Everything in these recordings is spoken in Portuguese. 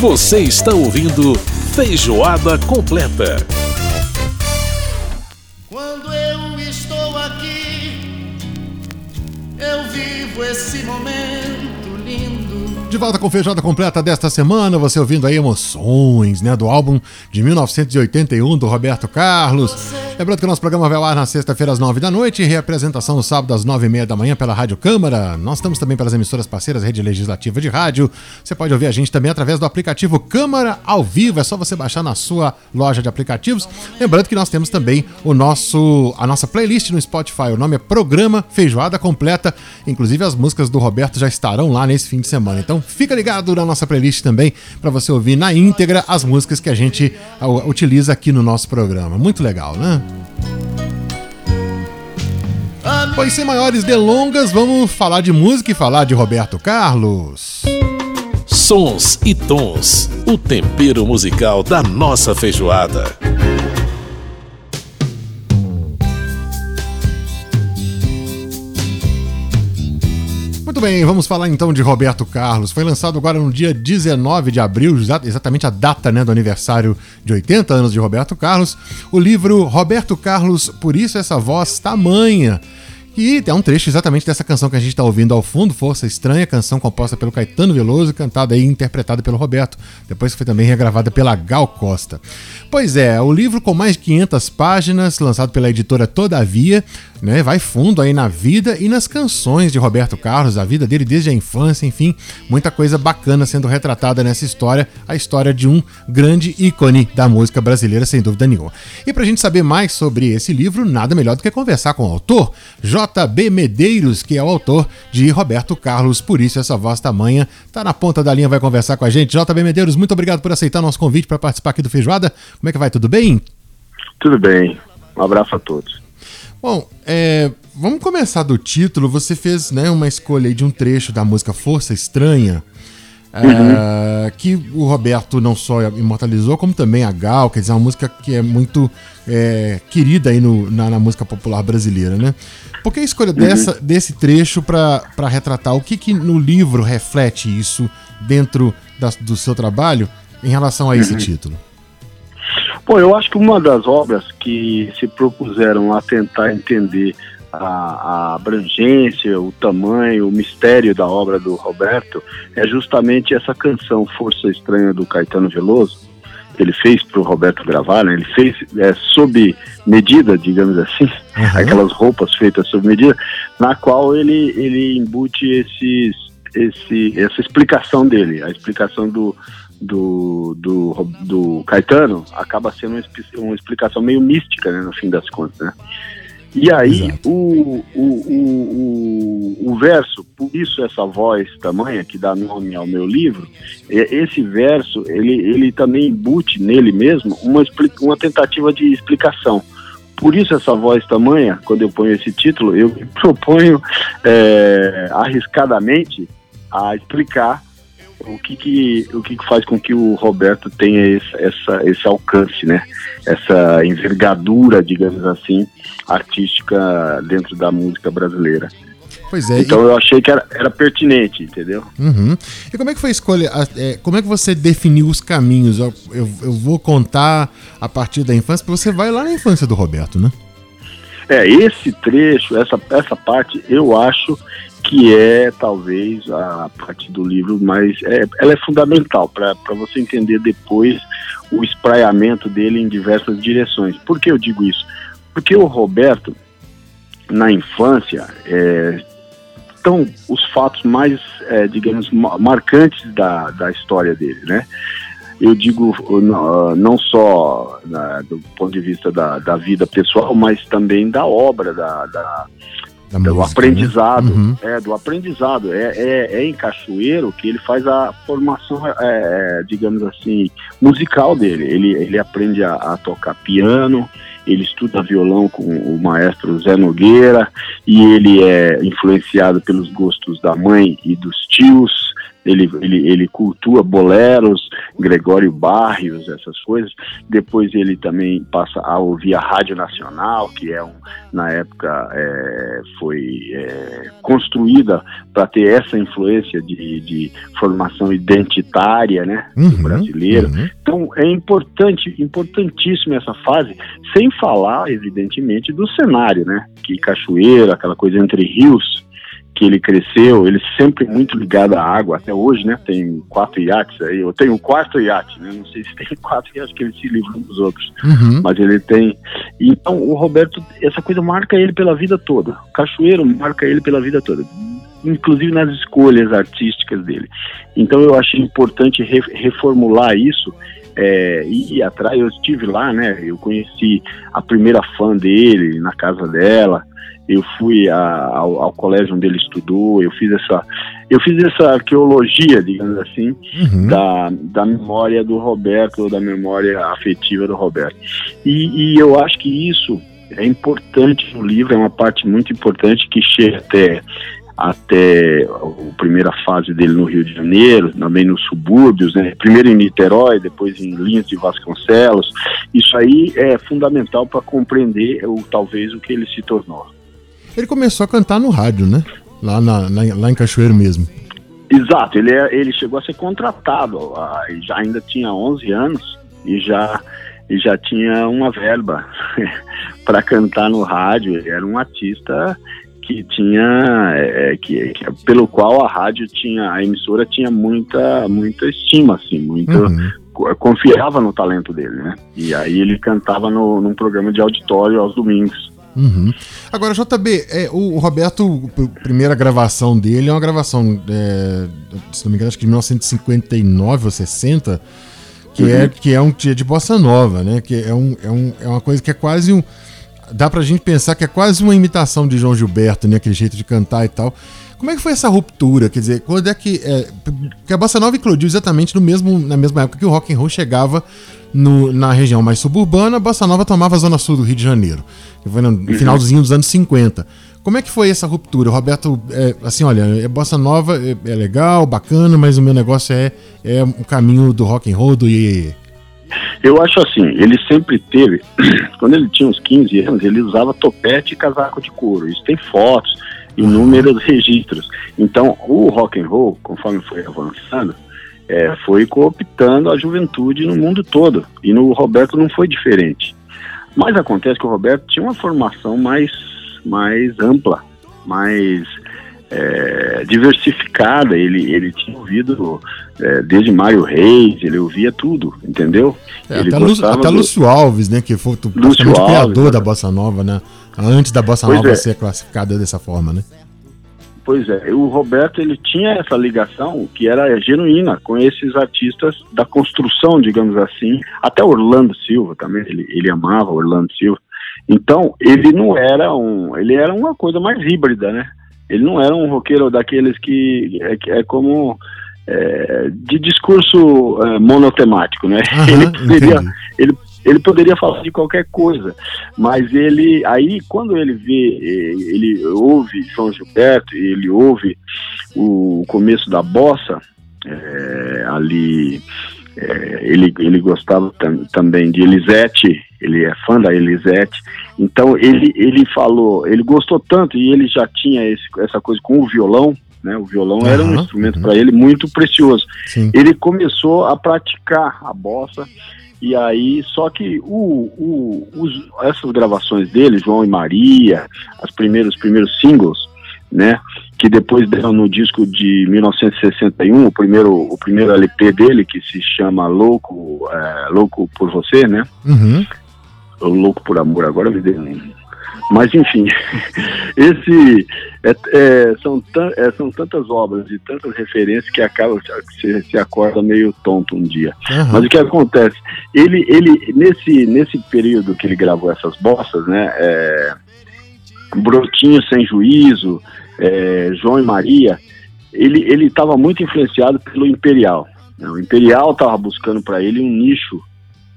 Você está ouvindo Feijoada Completa. Quando eu estou aqui, eu vivo esse momento lindo. De volta com Feijoada Completa desta semana, você ouvindo aí emoções, né, do álbum de 1981 do Roberto Carlos. Lembrando que o nosso programa vai ao ar na sexta-feira às nove da noite reapresentação no sábado às nove e meia da manhã pela Rádio Câmara. Nós estamos também pelas emissoras parceiras Rede Legislativa de Rádio. Você pode ouvir a gente também através do aplicativo Câmara ao vivo. É só você baixar na sua loja de aplicativos. Lembrando que nós temos também o nosso a nossa playlist no Spotify. O nome é Programa Feijoada Completa. Inclusive as músicas do Roberto já estarão lá nesse fim de semana. Então fica ligado na nossa playlist também para você ouvir na íntegra as músicas que a gente utiliza aqui no nosso programa. Muito legal, né? Pois sem maiores delongas, vamos falar de música e falar de Roberto Carlos. Sons e tons, o tempero musical da nossa feijoada. Muito bem, vamos falar então de Roberto Carlos. Foi lançado agora no dia 19 de abril, exatamente a data né, do aniversário de 80 anos de Roberto Carlos, o livro Roberto Carlos, Por Isso Essa Voz Tamanha. E é um trecho exatamente dessa canção que a gente está ouvindo ao fundo, Força Estranha, canção composta pelo Caetano Veloso, cantada e interpretada pelo Roberto, depois foi também regravada pela Gal Costa. Pois é, o livro com mais de 500 páginas, lançado pela editora Todavia, né, vai fundo aí na vida e nas canções de Roberto Carlos, a vida dele desde a infância, enfim, muita coisa bacana sendo retratada nessa história, a história de um grande ícone da música brasileira, sem dúvida nenhuma. E para a gente saber mais sobre esse livro, nada melhor do que conversar com o autor, JB Medeiros, que é o autor de Roberto Carlos, por isso essa voz tamanha, tá na ponta da linha, vai conversar com a gente. JB Medeiros, muito obrigado por aceitar nosso convite para participar aqui do Feijoada. Como é que vai? Tudo bem? Tudo bem. Um abraço a todos. Bom, é, vamos começar do título. Você fez né, uma escolha de um trecho da música Força Estranha, uhum. que o Roberto não só imortalizou, como também a Gal, quer dizer, uma música que é muito é, querida aí no, na, na, música popular brasileira, né? Por que a escolha uhum. dessa, desse trecho para retratar? O que, que no livro reflete isso dentro da, do seu trabalho em relação a esse uhum. título? Bom, eu acho que uma das obras que se propuseram a tentar entender a, a, abrangência, o tamanho, o mistério da obra do Roberto é justamente essa canção Força Estranha do Caetano Veloso. Ele fez para o Roberto gravar, né? ele fez é, sob medida, digamos assim, uhum. aquelas roupas feitas sob medida, na qual ele, ele embute esses, esse, essa explicação dele, a explicação do, do, do, do Caetano acaba sendo uma, uma explicação meio mística, né, no fim das contas, né? E aí, o, o, o, o, verso, por isso essa voz tamanha, que dá nome ao meu livro, esse verso, ele, ele também embute nele mesmo uma, uma tentativa de explicação. Por isso essa voz tamanha, quando eu ponho esse título, eu me proponho é, arriscadamente a explicar o que que, o que que faz com que o Roberto tenha esse, essa, esse alcance, né? Essa envergadura, digamos assim, artística dentro da música brasileira. Pois é. Então e... eu achei que era, era pertinente, entendeu? Uhum. E como é que foi a escolha? É, como é que você definiu os caminhos? Eu, eu, eu vou contar a partir da infância, porque você vai lá na infância do Roberto, né? É, esse trecho, essa, essa parte, eu acho que é talvez a parte do livro mais. É, ela é fundamental para você entender depois o espraiamento dele em diversas direções. Por que eu digo isso? Porque o Roberto, na infância, é, estão os fatos mais, é, digamos, marcantes da, da história dele, né? Eu digo não só do ponto de vista da, da vida pessoal, mas também da obra, da, da da do música, aprendizado, né? uhum. é, do aprendizado. É, é, é, em Cachoeiro que ele faz a formação, é, é, digamos assim, musical dele. Ele, ele aprende a, a, tocar piano, ele estuda violão com o maestro Zé Nogueira e ele é influenciado pelos gostos da mãe e dos tios ele, ele, ele cultua boleros, Gregório Barrios, essas coisas. Depois ele também passa a ouvir a Rádio Nacional, que é um, na época é, foi é, construída para ter essa influência de, de formação identitária, né, uhum, brasileiro. Uhum. Então é importante, importantíssimo essa fase, sem falar, evidentemente, do cenário, né, que Cachoeira, aquela coisa entre rios, que ele cresceu, ele sempre muito ligado à água, até hoje, né? Tem quatro iates aí, eu tenho um quarto iate, né? Não sei se tem quatro iates que ele se livra dos outros, uhum. mas ele tem. Então, o Roberto, essa coisa marca ele pela vida toda. O Cachoeiro marca ele pela vida toda, inclusive nas escolhas artísticas dele. Então, eu achei importante re reformular isso. É, ir atrás, eu estive lá, né? Eu conheci a primeira fã dele na casa dela eu fui a, ao, ao, colégio onde ele estudou, eu fiz essa, eu fiz essa arqueologia, digamos assim, uhum. da, da memória do Roberto, da memória afetiva do Roberto. E, e eu acho que isso é importante no livro, é uma parte muito importante que chega até até a primeira fase dele no Rio de Janeiro, também nos subúrbios, né? primeiro em Niterói, depois em Linhas de Vasconcelos. Isso aí é fundamental para compreender o, talvez o que ele se tornou. Ele começou a cantar no rádio, né? Lá, na, na, lá em Cachoeiro mesmo. Exato, ele, é, ele chegou a ser contratado, já ainda tinha 11 anos e já, e já tinha uma verba para cantar no rádio. Ele era um artista que tinha, é, que, que, pelo qual a rádio tinha, a emissora tinha muita, muita estima, assim, muito, uhum. confiava no talento dele, né? E aí ele cantava no, num programa de auditório aos domingos. Uhum. Agora, JB, é, o Roberto, a primeira gravação dele é uma gravação, é, se não me engano, acho que de 1959 ou 60, que, é, uhum. é, que é um dia de bossa nova, né? Que é, um, é, um, é uma coisa que é quase um. Dá pra gente pensar que é quase uma imitação de João Gilberto, né? Aquele jeito de cantar e tal. Como é que foi essa ruptura? Quer dizer, quando é que. É, que a Bossa Nova eclodiu exatamente no mesmo, na mesma época que o rock and roll chegava no, na região mais suburbana, a Bossa Nova tomava a zona sul do Rio de Janeiro. Que foi no uhum. finalzinho dos anos 50. Como é que foi essa ruptura? O Roberto, é, assim, olha, é Bossa Nova, é, é, legal, bacana, mas o meu negócio é, é um caminho do rock and roll, do iê, Eu acho assim, ele sempre teve, quando ele tinha uns 15 anos, ele usava topete e casaco de couro. Isso tem fotos, inúmeros registros. Então, o rock and roll, conforme foi avançando, é, foi cooptando a juventude no mundo todo. E no Roberto não foi diferente. Mas acontece que o Roberto tinha uma formação mais, mais ampla, mais é, diversificada. Ele, ele tinha ouvido é, desde Mário Reis, ele ouvia tudo, entendeu? É, até, Lu, até do... Lúcio Alves, né? Que foi o criador né? da Bossa Nova, né? Antes da Bossa pois Nova é. ser classificada dessa forma, né? Pois é, o Roberto ele tinha essa ligação que era genuína com esses artistas da construção, digamos assim, até Orlando Silva também, ele, ele amava Orlando Silva. Então, ele não era um, ele era uma coisa mais híbrida, né? Ele não era um roqueiro daqueles que é, é como é, de discurso é, monotemático, né? Uhum, ele, poderia, ele, ele poderia falar de qualquer coisa, mas ele aí quando ele vê, eh, ele ouve João Gilberto, ele ouve o começo da bossa é, ali, é, ele, ele gostava tam, também de Elisete, ele é fã da Elisete, então ele, ele falou, ele gostou tanto e ele já tinha esse, essa coisa com o violão, né? O violão uhum, era um instrumento uhum. para ele muito precioso. Sim. Ele começou a praticar a bossa e aí, só que o, o, os, essas gravações dele, João e Maria, as primeiros, primeiros singles, né, que depois deram no disco de 1961, o primeiro, o primeiro LP dele, que se chama Louco, é, Louco por Você, né? Uhum. Louco por Amor, agora me deu mas, enfim, esse é, é, são, é, são tantas obras e tantas referências que acaba você se acorda meio tonto um dia. Uhum. Mas o que acontece? Ele, ele nesse, nesse período que ele gravou essas bossas, né? É, Brotinho Sem Juízo, é, João e Maria, ele estava muito influenciado pelo Imperial. Né? O Imperial estava buscando para ele um nicho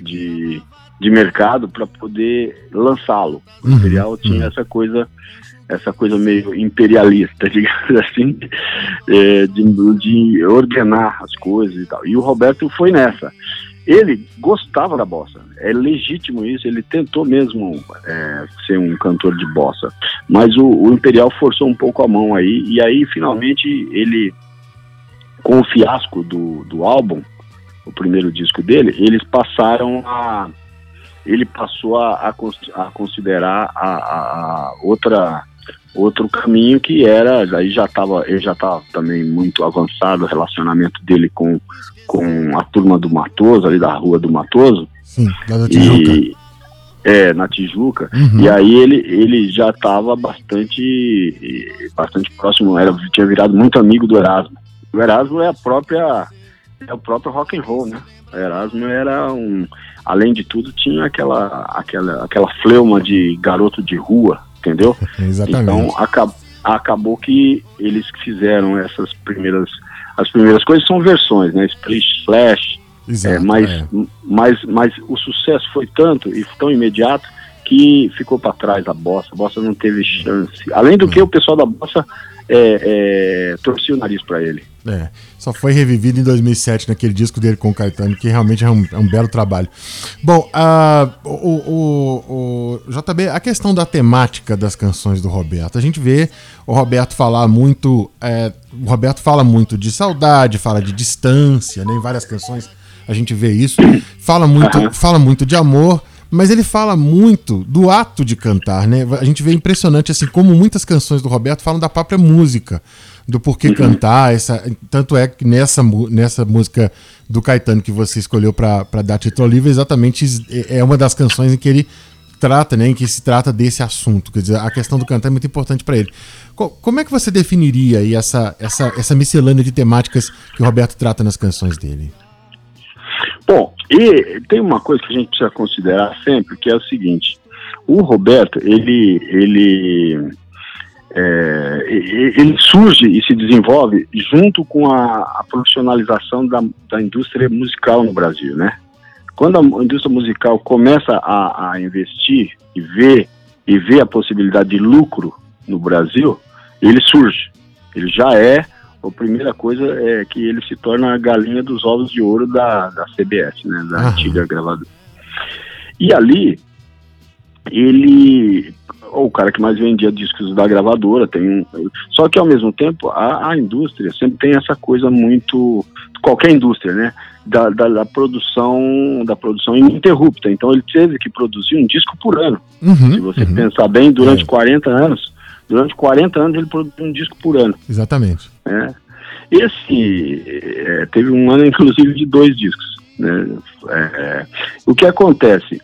de de mercado para poder lançá-lo. O uhum, Imperial tinha uhum. essa coisa essa coisa meio imperialista, digamos assim, é, de, de ordenar as coisas e tal. E o Roberto foi nessa ele gostava da bossa. É legítimo isso, ele tentou mesmo é, ser um cantor de bossa. Mas o, o, Imperial forçou um pouco a mão aí, e aí finalmente ele, com o fiasco do, do álbum, o primeiro disco dele, eles passaram a. Ele passou a, a, a considerar a, a, outra outro caminho que era aí já estava ele já estava também muito avançado o relacionamento dele com com a turma do Matoso, ali da rua do Matoso. Sim, lá da Tijuca. E, é, na Tijuca. Uhum. E aí ele, ele já estava bastante, bastante próximo, era, tinha virado muito amigo do Erasmo. O Erasmo é a própria, é o próprio rock and roll, né? O Erasmo era um, além de tudo, tinha aquela, aquela, aquela fleuma de garoto de rua, entendeu? Exatamente. Então acab, acabou que eles fizeram essas primeiras as primeiras coisas são versões, né? Splish, Flash. Exato, é, mas, é. mas, mas o sucesso foi tanto e tão imediato que ficou para trás a bossa. A bossa não teve chance. Além do é. que o pessoal da bossa é, é, torcia o nariz para ele. É, só foi revivido em 2007 naquele disco dele com o Caetano, que realmente é um, é um belo trabalho. Bom, uh, o, o, o, JB, a questão da temática das canções do Roberto, a gente vê o Roberto falar muito, é, o Roberto fala muito de saudade, fala de distância, né, em várias canções a gente vê isso, fala muito, fala muito de amor, mas ele fala muito do ato de cantar, né? A gente vê impressionante assim como muitas canções do Roberto falam da própria música, do porquê uhum. cantar, essa, tanto é que nessa, nessa música do Caetano que você escolheu para dar título ao livro, exatamente é, é uma das canções em que ele trata, né, em que se trata desse assunto, quer dizer, a questão do cantar é muito importante para ele. Como é que você definiria aí essa, essa, essa miscelânea de temáticas que o Roberto trata nas canções dele? Bom, e tem uma coisa que a gente precisa considerar sempre, que é o seguinte: o Roberto, ele, ele, é, ele surge e se desenvolve junto com a, a profissionalização da, da, indústria musical no Brasil, né? Quando a indústria musical começa a, a investir e ver e vê a possibilidade de lucro no Brasil, ele surge. Ele já é a primeira coisa é que ele se torna a galinha dos ovos de ouro da, da CBS, né, da antiga gravadora. E ali, ele, o cara que mais vendia discos da gravadora, tem um, só que ao mesmo tempo a, a indústria sempre tem essa coisa muito, qualquer indústria, né, da, da, da, produção da produção ininterrupta. Então ele teve que produzir um disco por ano. Uhum, Se você uhum. pensar bem, durante é. 40 anos, Durante 40 anos ele produziu um disco por ano. Exatamente. É. Esse é, teve um ano, inclusive, de dois discos. Né? É, é, o que acontece?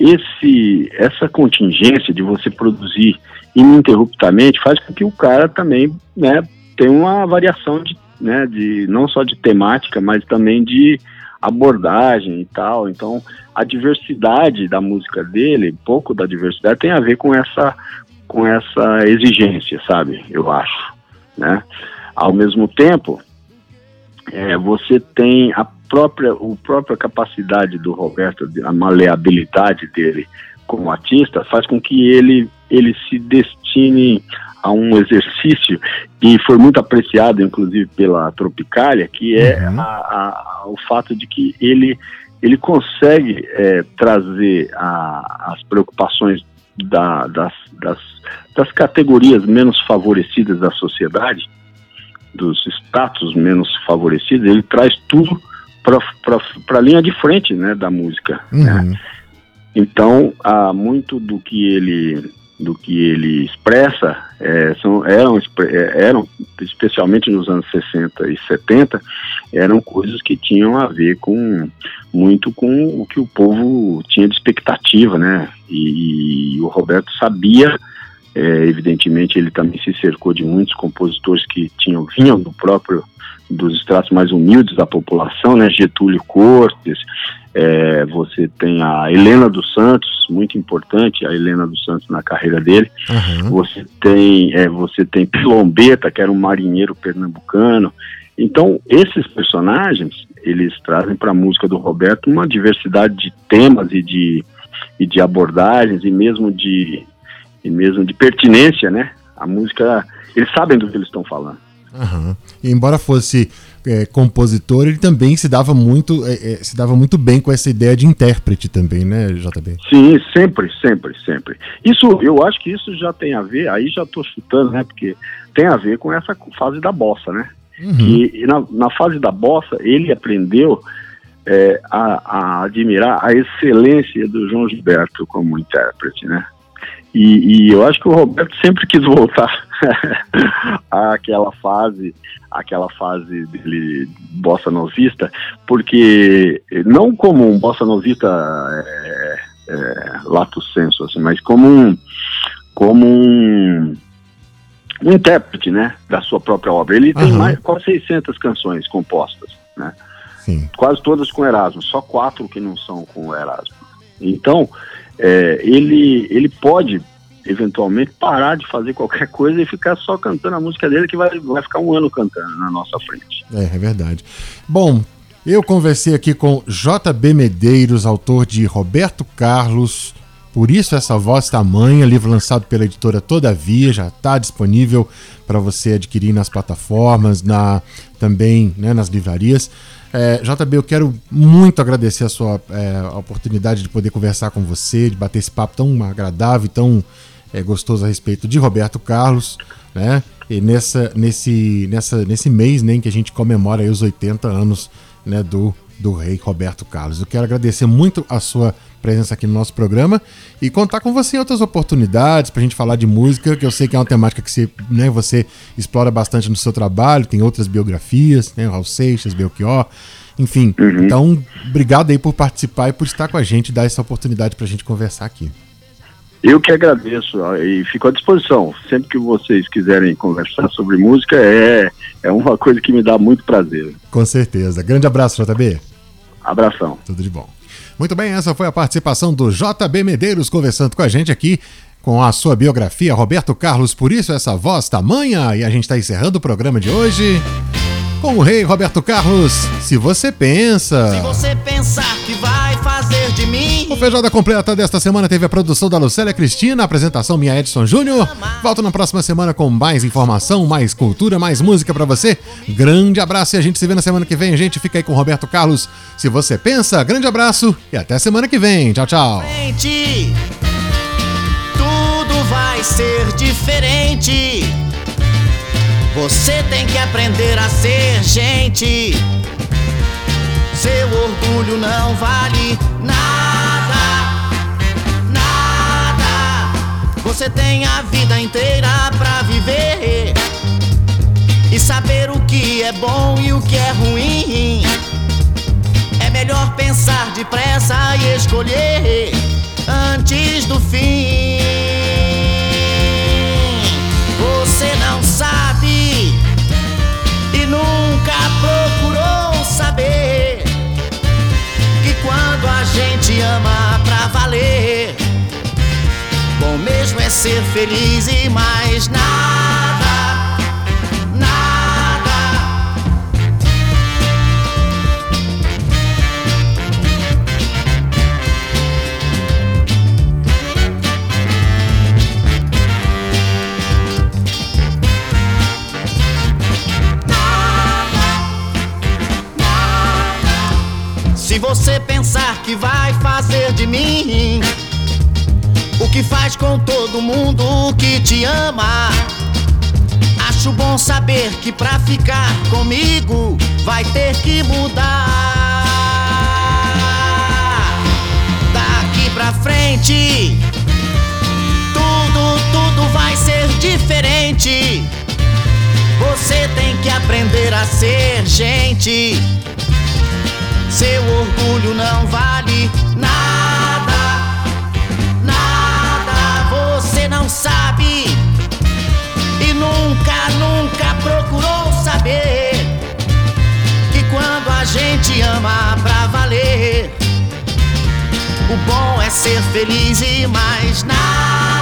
Esse, essa contingência de você produzir ininterruptamente faz com que o cara também né, tenha uma variação de, né, de não só de temática, mas também de abordagem e tal. Então, a diversidade da música dele, pouco da diversidade, tem a ver com essa com essa exigência, sabe? Eu acho, né? Ao mesmo tempo, é, você tem a própria, a própria capacidade do Roberto, a maleabilidade dele como artista, faz com que ele, ele se destine a um exercício que foi muito apreciado, inclusive, pela Tropicália, que é uhum. a, a, o fato de que ele, ele consegue é, trazer a, as preocupações da, das, das, das categorias menos favorecidas da sociedade, dos status menos favorecidos, ele traz tudo para a linha de frente né, da música. Uhum. Né? Então, há muito do que ele do que ele expressa é, são, eram, é, eram, especialmente nos anos 60 e 70, eram coisas que tinham a ver com muito com o que o povo tinha de expectativa, né? E, e o Roberto sabia, é, evidentemente, ele também se cercou de muitos compositores que tinham vinham do próprio dos estratos mais humildes da população, né? Getúlio Cortes, é, você tem a Helena dos Santos, muito importante, a Helena dos Santos na carreira dele. Uhum. Você tem é, você tem Pilombeta, que era um marinheiro pernambucano. Então, esses personagens, eles trazem para a música do Roberto uma diversidade de temas e de, e de abordagens e mesmo de, e mesmo de pertinência, né? A música, eles sabem do que eles estão falando. Uhum. E embora fosse é, compositor, ele também se dava muito é, é, se dava muito bem com essa ideia de intérprete também, né, JB? Sim, sempre, sempre, sempre. Isso, eu acho que isso já tem a ver, aí já estou chutando, né, porque tem a ver com essa fase da bossa, né? Uhum. Que na, na, fase da bossa ele aprendeu é, a, a, admirar a excelência do João Gilberto como intérprete, né? E, e eu acho que o Roberto sempre quis voltar àquela fase, aquela fase dele bossa novista, porque não como um bossa novista é, é, lato senso, assim, mas como um, como um, um intérprete, né, da sua própria obra. Ele tem uhum. mais quase 600 canções compostas, né? Sim. Quase todas com Erasmo, só quatro que não são com Erasmo. Então, é, ele, ele pode eventualmente parar de fazer qualquer coisa e ficar só cantando a música dele que vai, vai ficar um ano cantando na nossa frente. É, é verdade. Bom, eu conversei aqui com JB Medeiros, autor de Roberto Carlos, Por Isso Essa Voz Tamanha, livro lançado pela editora Todavia, já está disponível para você adquirir nas plataformas, na também né, nas livrarias. É, JB, eu quero muito agradecer a sua é, a oportunidade de poder conversar com você, de bater esse papo tão agradável e tão é, gostoso a respeito de Roberto Carlos, né? E nessa, nesse, nessa, nesse mês né, em que a gente comemora os 80 anos né, do, do rei Roberto Carlos. Eu quero agradecer muito a sua presença aqui no nosso programa e contar com você em outras oportunidades para a gente falar de música, que eu sei que é uma temática que você, né, você explora bastante no seu trabalho, tem outras biografias, né, Raul Seixas, Belchior, enfim. Uhum. Então, obrigado aí por participar e por estar com a gente e dar essa oportunidade para a gente conversar aqui. Eu que agradeço e fico à disposição. Sempre que vocês quiserem conversar sobre música, é, é uma coisa que me dá muito prazer. Com certeza. Grande abraço, JB. Abração. Tudo de bom. Muito bem, essa foi a participação do JB Medeiros conversando com a gente aqui com a sua biografia, Roberto Carlos. Por isso, essa voz tamanha. E a gente está encerrando o programa de hoje com o rei Roberto Carlos. Se você pensa. Se você pensar que vai. O Feijoada Completa desta semana teve a produção da Lucélia Cristina, a apresentação minha Edson Júnior. Volto na próxima semana com mais informação, mais cultura, mais música para você. Grande abraço e a gente se vê na semana que vem. Gente, fica aí com Roberto Carlos. Se você pensa, grande abraço e até semana que vem. Tchau, tchau. Tudo vai ser diferente. Você tem que aprender a ser gente. Seu orgulho não vale nada, Você tem a vida inteira pra viver e saber o que é bom e o que é ruim. É melhor pensar depressa e escolher antes do fim. Você não sabe e nunca procurou saber que quando a gente ama pra valer, ser feliz e mais nada. Se você pensar que vai fazer de mim que faz com todo mundo que te ama, acho bom saber que pra ficar comigo vai ter que mudar. Daqui pra frente, tudo, tudo vai ser diferente. Você tem que aprender a ser gente. Seu orgulho não vale nada, sabe e nunca, nunca procurou saber que quando a gente ama pra valer, o bom é ser feliz e mais nada.